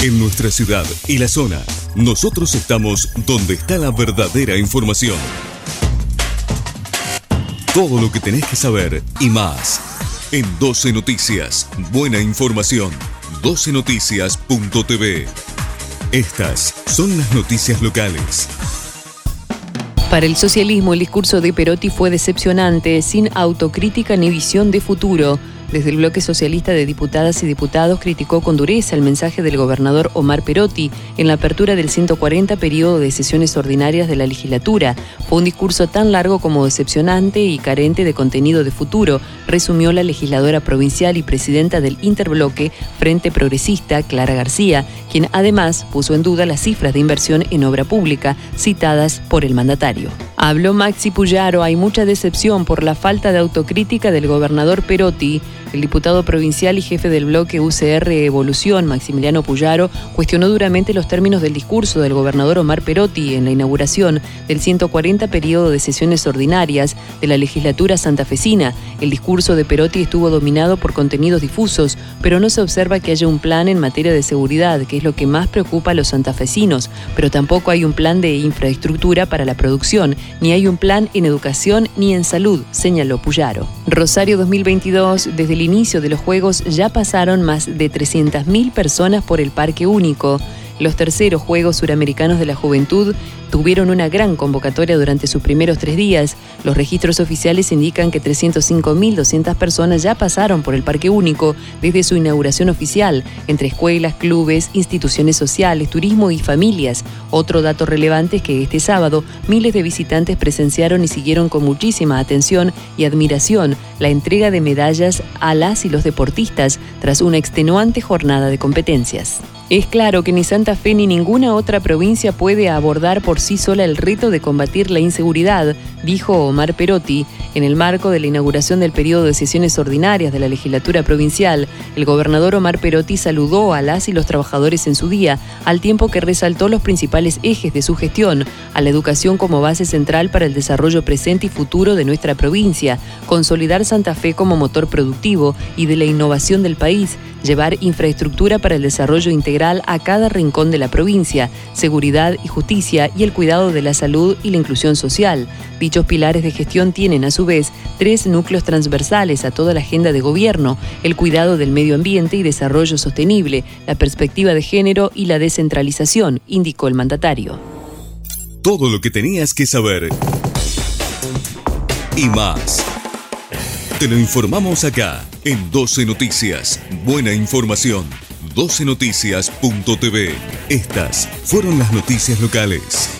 En nuestra ciudad y la zona, nosotros estamos donde está la verdadera información. Todo lo que tenés que saber y más. En 12 Noticias, buena información. 12noticias.tv. Estas son las noticias locales. Para el socialismo, el discurso de Perotti fue decepcionante, sin autocrítica ni visión de futuro. Desde el bloque socialista de diputadas y diputados criticó con dureza el mensaje del gobernador Omar Perotti en la apertura del 140 periodo de sesiones ordinarias de la legislatura. Fue un discurso tan largo como decepcionante y carente de contenido de futuro, resumió la legisladora provincial y presidenta del interbloque Frente Progresista, Clara García, quien además puso en duda las cifras de inversión en obra pública citadas por el mandatario. Habló Maxi Puyaro, hay mucha decepción por la falta de autocrítica del gobernador Perotti. El diputado provincial y jefe del bloque UCR Evolución, Maximiliano Puyaro, cuestionó duramente los términos del discurso del gobernador Omar Perotti en la inauguración del 140 periodo de sesiones ordinarias de la legislatura santafesina. El discurso de Perotti estuvo dominado por contenidos difusos, pero no se observa que haya un plan en materia de seguridad, que es lo que más preocupa a los santafesinos, pero tampoco hay un plan de infraestructura para la producción, ni hay un plan en educación ni en salud, señaló Puyaro. Rosario 2022, desde el inicio de los Juegos ya pasaron más de 300.000 personas por el Parque Único. Los terceros Juegos Suramericanos de la Juventud tuvieron una gran convocatoria durante sus primeros tres días. Los registros oficiales indican que 305.200 personas ya pasaron por el Parque Único desde su inauguración oficial, entre escuelas, clubes, instituciones sociales, turismo y familias. Otro dato relevante es que este sábado miles de visitantes presenciaron y siguieron con muchísima atención y admiración la entrega de medallas a las y los deportistas tras una extenuante jornada de competencias. Es claro que ni Santa Fe ni ninguna otra provincia puede abordar por sí sola el reto de combatir la inseguridad, dijo Omar Perotti. En el marco de la inauguración del periodo de sesiones ordinarias de la legislatura provincial, el gobernador Omar Perotti saludó a las y los trabajadores en su día, al tiempo que resaltó los principales ejes de su gestión, a la educación como base central para el desarrollo presente y futuro de nuestra provincia, consolidar Santa Fe como motor productivo y de la innovación del país, llevar infraestructura para el desarrollo integral a cada rincón de la provincia, seguridad y justicia y el cuidado de la salud y la inclusión social. Dichos pilares de gestión tienen a su vez tres núcleos transversales a toda la agenda de gobierno, el cuidado del medio ambiente y desarrollo sostenible, la perspectiva de género y la descentralización, indicó el mandatario. Todo lo que tenías que saber y más. Te lo informamos acá en 12 Noticias. Buena información. 12noticias.tv. Estas fueron las noticias locales.